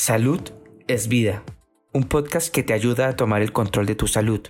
Salud es vida, un podcast que te ayuda a tomar el control de tu salud.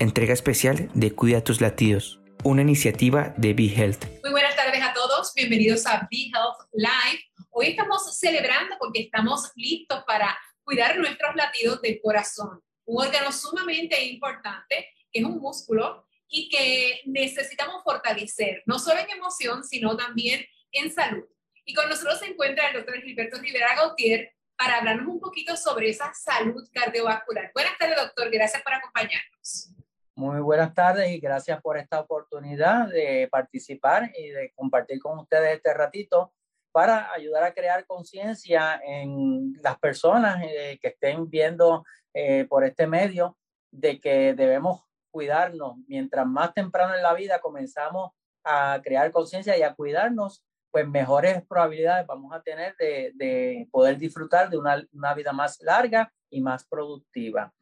Entrega especial de Cuida tus latidos, una iniciativa de Be Health. Muy buenas tardes a todos, bienvenidos a Be Health Live. Hoy estamos celebrando porque estamos listos para cuidar nuestros latidos del corazón, un órgano sumamente importante que es un músculo y que necesitamos fortalecer, no solo en emoción, sino también en salud. Y con nosotros se encuentra el doctor Gilberto Rivera Gautier, para hablarnos un poquito sobre esa salud cardiovascular. Buenas tardes, doctor. Gracias por acompañarnos. Muy buenas tardes y gracias por esta oportunidad de participar y de compartir con ustedes este ratito para ayudar a crear conciencia en las personas eh, que estén viendo eh, por este medio de que debemos cuidarnos. Mientras más temprano en la vida comenzamos a crear conciencia y a cuidarnos, pues mejores probabilidades vamos a tener de, de poder disfrutar de una, una, vida más larga y más productiva.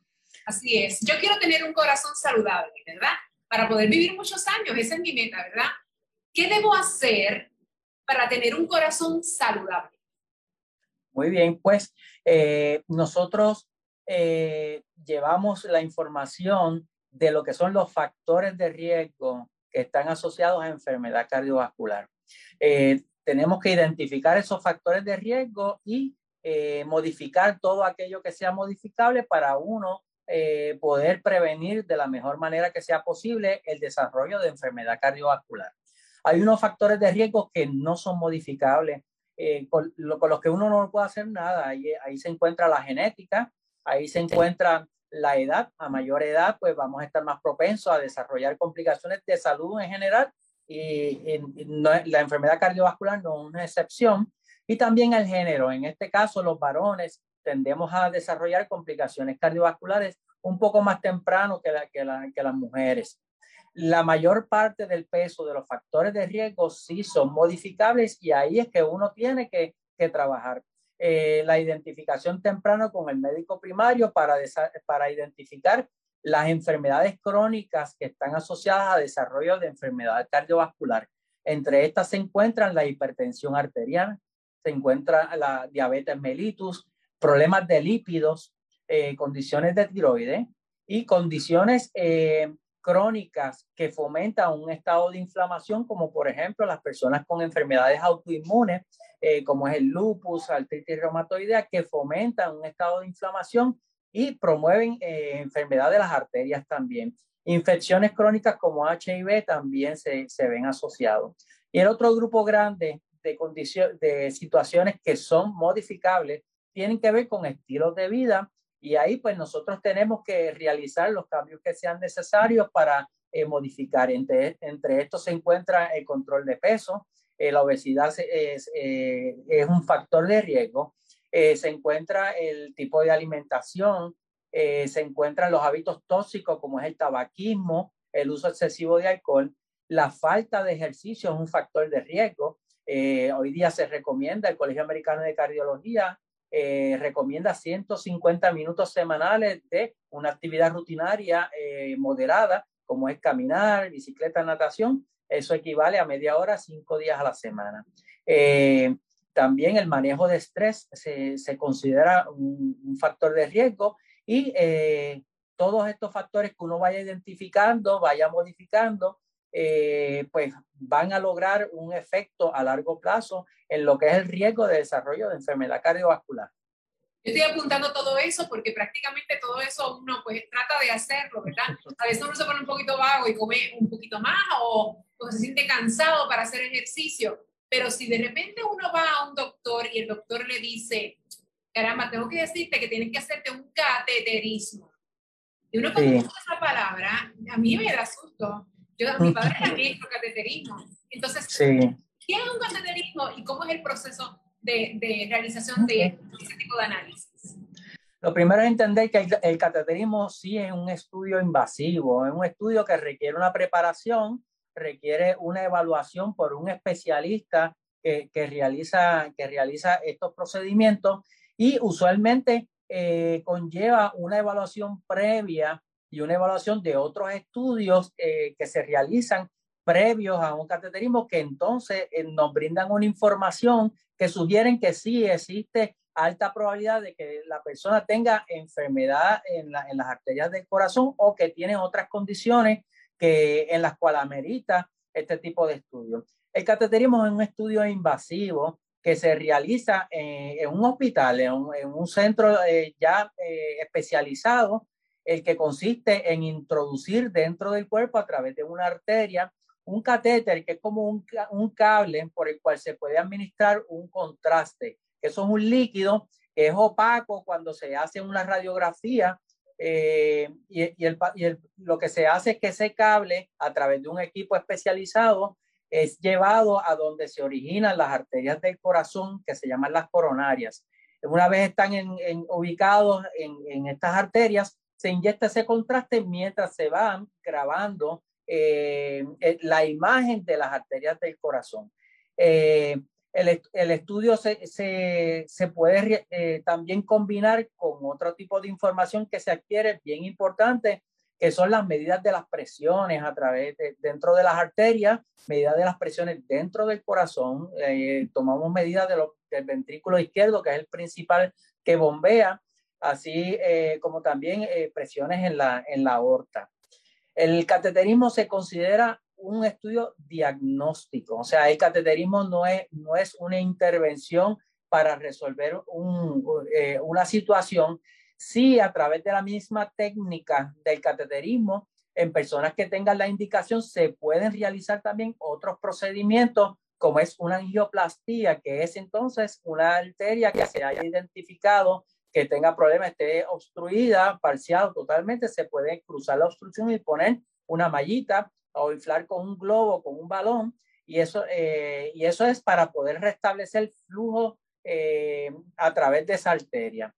Así es. Yo quiero tener un corazón saludable, ¿verdad? Para poder vivir muchos años, esa es mi meta, ¿verdad? ¿Qué debo hacer para tener un corazón saludable? Muy bien, pues eh, nosotros eh, llevamos la información de lo que son los factores de riesgo que están asociados a enfermedad cardiovascular. Eh, tenemos que identificar esos factores de riesgo y eh, modificar todo aquello que sea modificable para uno eh, poder prevenir de la mejor manera que sea posible el desarrollo de enfermedad cardiovascular. Hay unos factores de riesgo que no son modificables, con, con, los que uno no puede hacer nada. Ahí, ahí se encuentra la genética, ahí se encuentra la edad. A mayor edad, pues vamos a estar más propensos a desarrollar complicaciones de salud en general y, la enfermedad cardiovascular no es una excepción. Y también el género. En este caso, los varones tendemos a desarrollar complicaciones cardiovasculares un poco más temprano que, la, que las mujeres. La mayor parte del peso de los factores de riesgo sí son modificables y ahí es que uno tiene que, que trabajar. Eh, la identificación temprana con el médico primario para, para identificar las enfermedades crónicas que están asociadas a desarrollo de enfermedad cardiovascular. Entre estas se encuentran la hipertensión arterial, se encuentra la diabetes mellitus, problemas de lípidos, eh, condiciones de tiroides y condiciones eh, crónicas que fomentan un estado de inflamación, como por ejemplo las personas con enfermedades autoinmunes, eh, como es el lupus, artritis reumatoidea, que fomentan un estado de inflamación y promueven eh, enfermedad de las arterias también. Infecciones crónicas como HIV también se, se ven asociados. Y el otro grupo grande de, de situaciones que son modificables tienen que ver con estilos de vida y ahí pues nosotros tenemos que realizar los cambios que sean necesarios para eh, modificar. Entre, entre estos se encuentra el control de peso, eh, la obesidad es, es un factor de riesgo eh, se encuentra el tipo de alimentación, eh, se encuentran los hábitos tóxicos como es el tabaquismo, el uso excesivo de alcohol, la falta de ejercicio es un factor de riesgo. Eh, hoy día se recomienda, el Colegio Americano de Cardiología recomienda 150 minutos semanales de una actividad rutinaria moderada, como es caminar, bicicleta, natación. Eso equivale a media hora, cinco días a la semana. También el manejo de estrés se, se considera un, un, factor de riesgo y eh, todos estos factores que uno vaya identificando, vaya modificando, eh, pues van a lograr un efecto a largo plazo en lo que es el riesgo de desarrollo de enfermedad cardiovascular. Yo estoy apuntando todo eso porque prácticamente todo eso uno pues trata de hacerlo, ¿verdad? A veces uno se pone un poquito vago y come un poquito más o, o se siente cansado para hacer ejercicio. Pero si de repente uno va a un doctor y el doctor le dice, caramba, tengo que decirte que tienes que hacerte un cateterismo. Y uno cuando sí. esa palabra, a mí me da susto. Yo, mi padre era médico cateterismo. Entonces, sí. ¿qué es un cateterismo y cómo es el proceso de, de realización de ese tipo de análisis? Lo primero es entender que el, el cateterismo sí es un estudio invasivo, es un estudio que requiere una preparación requiere una evaluación por un especialista que, que realiza, que realiza estos procedimientos y usualmente eh, conlleva una evaluación previa y una evaluación de otros estudios eh, que se realizan previos a un cateterismo que entonces eh, nos brindan una información que sugieren que sí existe alta probabilidad de que la persona tenga enfermedad en, en las arterias del corazón o que tiene otras condiciones que, en las cuales amerita este tipo de estudio. El cateterismo es un estudio invasivo que se realiza en, un hospital, en un, centro eh, ya eh, especializado, el que consiste en introducir dentro del cuerpo a través de una arteria un catéter que es como un, un cable por el cual se puede administrar un contraste. Eso es un líquido que es opaco cuando se hace una radiografía eh, y, y, el, y el, lo que se hace es que ese cable a través de un equipo especializado es llevado a donde se originan las arterias del corazón, que se llaman las coronarias. Una vez están en, ubicados en, en, estas arterias, se inyecta ese contraste mientras se van grabando eh, eh, la imagen de las arterias del corazón. El, el, estudio se, se, se puede también combinar con otro tipo de información que se adquiere, bien importante, que son las medidas de las presiones a través de, dentro de las arterias, medidas de las presiones dentro del corazón, eh, tomamos medidas de del ventrículo izquierdo, que es el principal que bombea, así eh, como también eh, presiones en la, en la aorta. El cateterismo se considera un estudio diagnóstico, o sea, el cateterismo no es, no es una intervención para resolver un, una situación, sí a través de la misma técnica del cateterismo, en personas que tengan la indicación se pueden realizar también otros procedimientos como es una angioplastía, que es entonces una arteria que se haya identificado que tenga problemas, esté obstruida, parcial totalmente, se puede cruzar la obstrucción y poner una mallita o inflar con un globo, con un balón, y eso, eh, y eso es para poder restablecer el flujo eh, a través de esa arteria.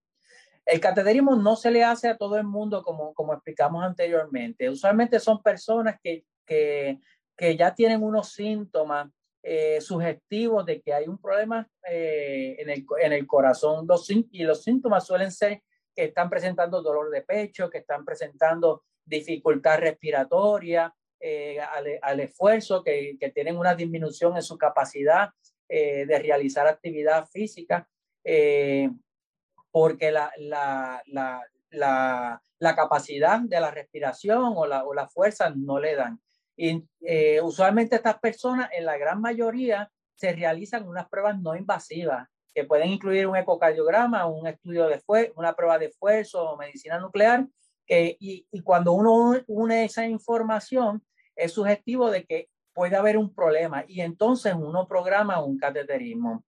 El cateterismo no se le hace a todo el mundo como, como explicamos anteriormente. Usualmente son personas que, que, que ya tienen unos síntomas eh, sugestivos de que hay un problema eh, en, el, en el corazón y los síntomas suelen ser que están presentando dolor de pecho, que están presentando dificultad respiratoria, eh, al, al, esfuerzo, que, que, tienen una disminución en su capacidad de realizar actividad física porque la, la, la, la, capacidad de la respiración o la, o la fuerza no le dan. Y eh, usualmente estas personas, en la gran mayoría, se realizan unas pruebas no invasivas que pueden incluir un ecocardiograma, un estudio de una prueba de esfuerzo o medicina nuclear. Eh, y, y cuando uno une esa información, es sugestivo de que puede haber un problema y entonces uno programa un cateterismo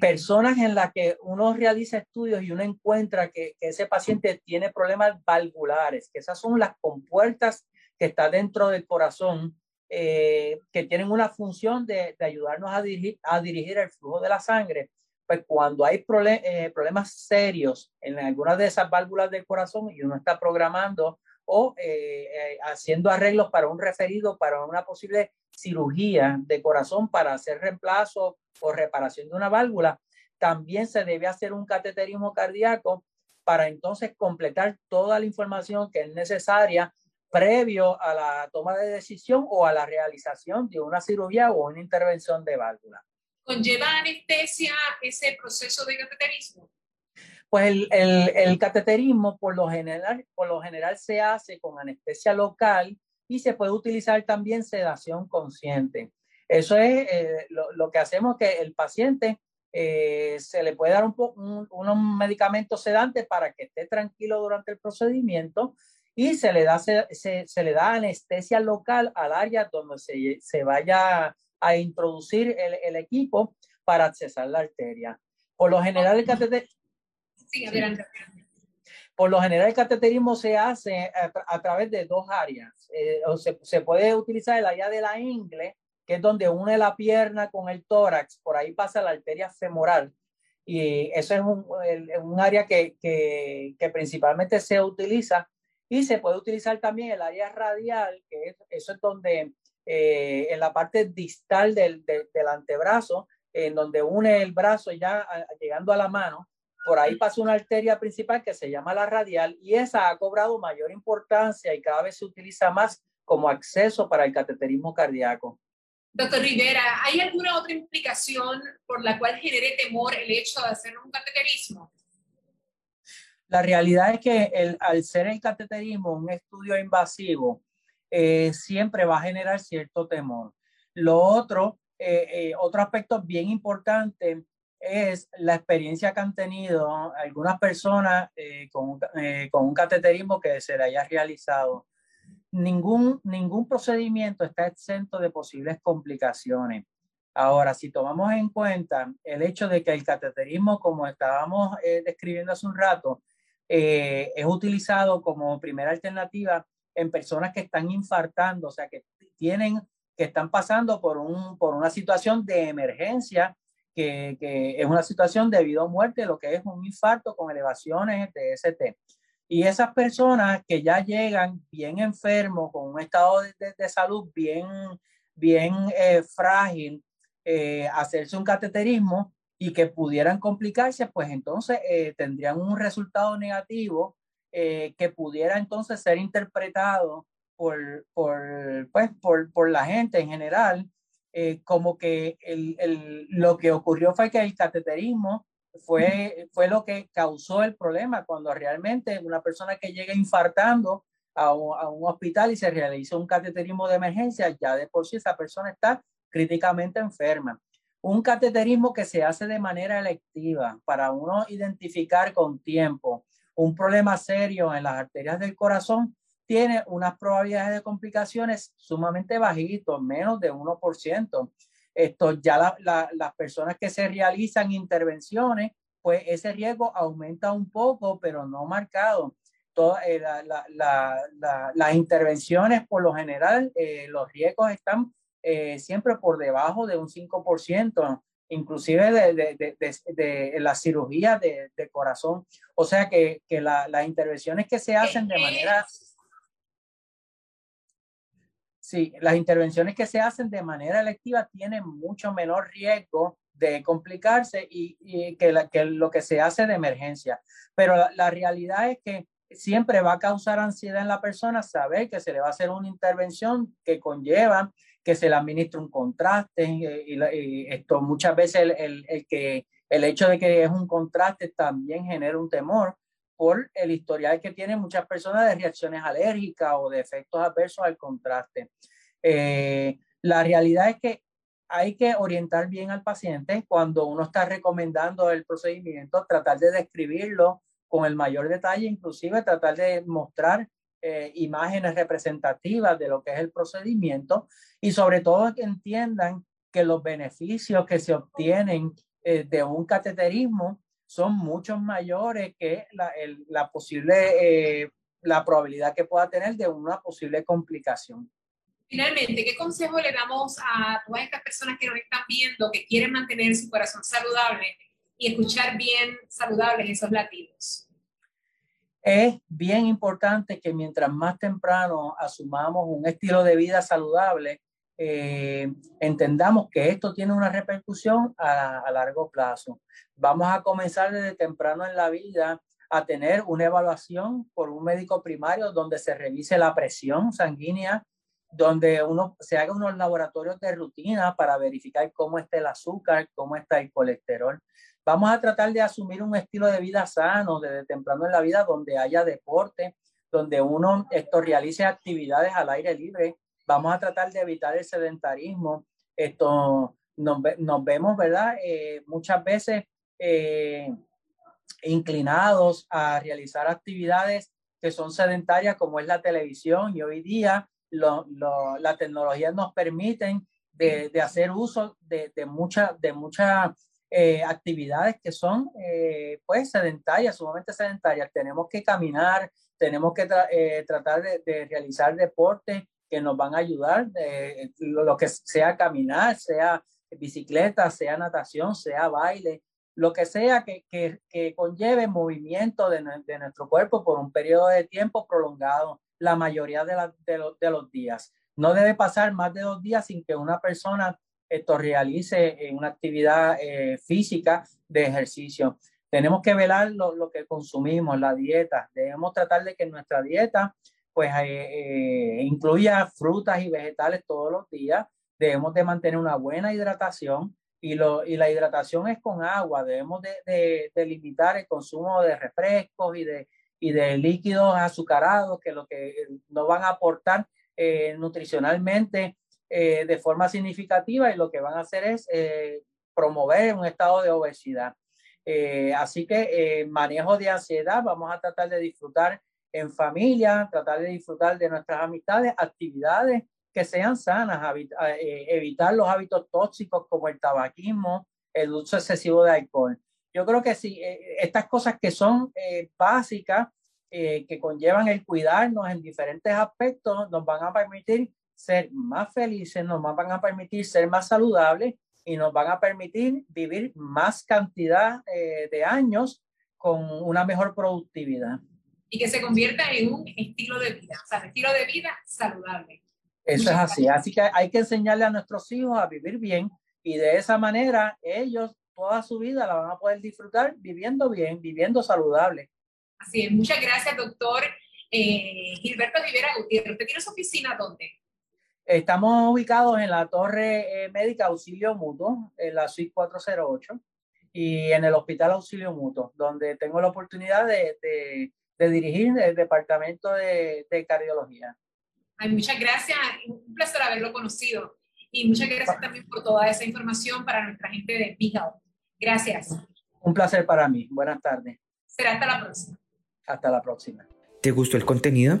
personas en las que uno realiza estudios y uno encuentra que, que, ese paciente tiene problemas valvulares, que esas son las compuertas que están dentro del corazón, eh, que tienen una función de, de ayudarnos a dirigir, a dirigir, el flujo de la sangre. Pues cuando hay problem, eh, problemas serios en algunas de esas válvulas del corazón y uno está programando o eh, eh, haciendo arreglos para un referido, para una posible cirugía de corazón para hacer reemplazo o reparación de una válvula, también se debe hacer un cateterismo cardíaco para entonces completar toda la información que es necesaria previo a la toma de decisión o a la realización de una cirugía o una intervención de válvula. ¿Conlleva anestesia ese proceso de cateterismo? Pues el, el, el, cateterismo por lo, general, por lo general se hace con anestesia local y se puede utilizar también sedación consciente. Eso es eh, lo, lo, que hacemos que el paciente eh, se le puede dar un, un, unos medicamentos sedantes para que esté tranquilo durante el procedimiento y se le da, se, se, se le da anestesia local al área donde se, se vaya a introducir el, el, equipo para accesar la arteria. Por lo general, el cateterismo Sí, adelante. Por lo general, el cateterismo se hace a, a través de dos áreas. Eh, o se, se, puede utilizar el área de la ingle, que es donde une la pierna con el tórax, por ahí pasa la arteria femoral. Y eso es un, el, un área que, que, que, principalmente se utiliza. Y se puede utilizar también el área radial, que es, eso es donde eh, en la parte distal del, del, del antebrazo, en donde une el brazo ya a, llegando a la mano, por ahí pasa una arteria principal que se llama la radial y esa ha cobrado mayor importancia y cada vez se utiliza más como acceso para el cateterismo cardíaco. Doctor Rivera, ¿hay alguna otra implicación por la cual genere temor el hecho de hacer un cateterismo? La realidad es que el, al ser el cateterismo un estudio invasivo, eh, siempre va a generar cierto temor. Lo otro, eh, eh, otro aspecto bien importante es la experiencia que han tenido algunas personas con, con, un cateterismo que se le haya realizado ningún, ningún procedimiento está exento de posibles complicaciones. Ahora, si tomamos en cuenta el hecho de que el cateterismo, como estábamos eh, describiendo hace un rato, eh, es utilizado como primera alternativa en personas que están infartando, o sea, que tienen, que están pasando por, un, por una situación de emergencia, que, que es una situación debido a muerte, lo que es un infarto con elevaciones de ST. Y esas personas que ya llegan bien enfermos, con un estado de, de, salud bien, bien eh, frágil, eh, hacerse un cateterismo y que pudieran complicarse, pues entonces eh, tendrían un resultado negativo que pudiera entonces ser interpretado por, por, pues, por, por la gente en general, como que el, el, lo que ocurrió fue que el cateterismo fue, fue lo que causó el problema cuando realmente una persona que llega infartando a un, a un, hospital y se realiza un cateterismo de emergencia, ya de por sí esa persona está críticamente enferma. Un cateterismo que se hace de manera electiva para uno identificar con tiempo un problema serio en las arterias del corazón tiene unas probabilidades de complicaciones sumamente bajitos, menos de 1%. Esto ya las personas que se realizan intervenciones, pues ese riesgo aumenta un poco, pero no marcado. Todas eh, las intervenciones, por lo general, eh, los riesgos están eh, siempre por debajo de un 5%, inclusive de, de, de, de la cirugía de, corazón. O sea que, que las intervenciones que se hacen de manera Sí, las intervenciones que se hacen de manera electiva tienen mucho menor riesgo de complicarse y, que, que, lo que se hace de emergencia. Pero la, realidad es que siempre va a causar ansiedad en la persona saber que se le va a hacer una intervención que conlleva que se le administre un contraste eh, y, esto muchas veces el, el, el, que el hecho de que es un contraste también genera un temor por el historial que tienen muchas personas de reacciones alérgicas o de efectos adversos al contraste. Eh, la realidad es que hay que orientar bien al paciente cuando uno está recomendando el procedimiento, tratar de describirlo con el mayor detalle, inclusive tratar de mostrar eh, imágenes representativas de lo que es el procedimiento y sobre todo que entiendan que los beneficios que se obtienen eh, de un cateterismo son mucho mayores que la posible, eh, la probabilidad que pueda tener de una posible complicación. Finalmente, ¿qué consejo le damos a todas estas personas que nos están viendo, que quieren mantener su corazón saludable y escuchar bien saludables esos latidos? Es bien importante que mientras más temprano asumamos un estilo de vida saludable, eh, entendamos que esto tiene una repercusión a, a, largo plazo. Vamos a comenzar desde temprano en la vida a tener una evaluación por un médico primario donde se revise la presión sanguínea, donde uno se haga unos laboratorios de rutina para verificar cómo está el azúcar, cómo está el colesterol. Vamos a tratar de asumir un estilo de vida sano desde temprano en la vida donde haya deporte, donde uno esto realice actividades al aire libre, vamos a tratar de evitar el sedentarismo. Esto nos, nos vemos, ¿verdad? Eh, muchas veces eh, inclinados a realizar actividades que son sedentarias como es la televisión y hoy día lo, lo, la tecnología nos permiten de, de hacer uso de, de muchas de mucha, eh, actividades que son eh, pues sedentarias, sumamente sedentarias. Tenemos que caminar, tenemos que eh, tratar de, realizar deportes que nos van a ayudar, eh, lo, que sea caminar, sea bicicleta, sea natación, sea baile, lo que sea que, que, que conlleve movimiento de, de, nuestro cuerpo por un periodo de tiempo prolongado, la mayoría de, la, de, los días. No debe pasar más de dos días sin que una persona esto realice una actividad eh, física de ejercicio. Tenemos que velar lo, lo, que consumimos, la dieta. Debemos tratar de que nuestra dieta pues eh, eh, incluya frutas y vegetales todos los días, debemos de mantener una buena hidratación y, lo, y la hidratación es con agua. Debemos de, de, limitar el consumo de refrescos y de, y de líquidos azucarados que lo que nos van a aportar nutricionalmente eh, de forma significativa y lo que van a hacer es eh, promover un estado de obesidad. así que manejo de ansiedad, vamos a tratar de disfrutar en familia, tratar de disfrutar de nuestras amistades, actividades que sean sanas, evitar los hábitos tóxicos como el tabaquismo, el uso excesivo de alcohol. Yo creo que sí, estas cosas que son básicas eh, que conllevan el cuidarnos en diferentes aspectos nos van a permitir ser más felices, nos van a permitir ser más saludables y nos van a permitir vivir más cantidad eh, de años con una mejor productividad. Y que se convierta en un estilo de vida, o sea, estilo de vida saludable. Eso es así, así que hay que enseñarle a nuestros hijos a vivir bien y de esa manera ellos toda su vida la van a poder disfrutar viviendo bien, viviendo saludable. Así es, muchas gracias, doctor eh, Gilberto Rivera Gutiérrez. ¿Usted tiene su oficina dónde? Estamos ubicados en la Torre eh, Médica Auxilio Mutuo, en la suite 408, y en el Hospital Auxilio Mutuo, donde tengo la oportunidad de, de, dirigir el departamento de, de cardiología. Ay, muchas gracias, un placer haberlo conocido. Y muchas gracias también por toda esa información para nuestra gente de Big Gracias. Un placer para mí. Buenas tardes. Será hasta la próxima. Hasta la próxima. ¿Te gustó el contenido?